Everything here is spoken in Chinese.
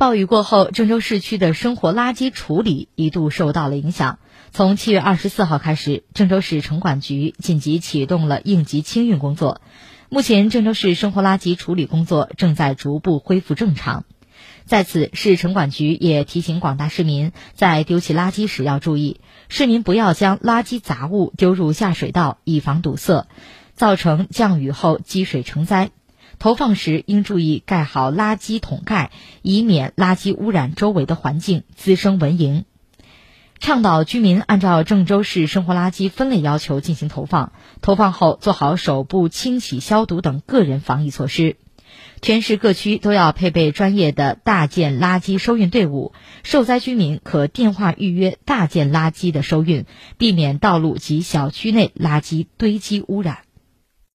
暴雨过后，郑州市区的生活垃圾处理一度受到了影响。从七月二十四号开始，郑州市城管局紧急启动了应急清运工作。目前，郑州市生活垃圾处理工作正在逐步恢复正常。在此，市城管局也提醒广大市民，在丢弃垃圾时要注意，市民不要将垃圾杂物丢入下水道，以防堵塞，造成降雨后积水成灾。投放时应注意盖好垃圾桶盖，以免垃圾污染周围的环境，滋生蚊蝇。倡导居民按照郑州市生活垃圾分类要求进行投放，投放后做好手部清洗、消毒等个人防疫措施。全市各区都要配备专业的大件垃圾收运队伍，受灾居民可电话预约大件垃圾的收运，避免道路及小区内垃圾堆积污染。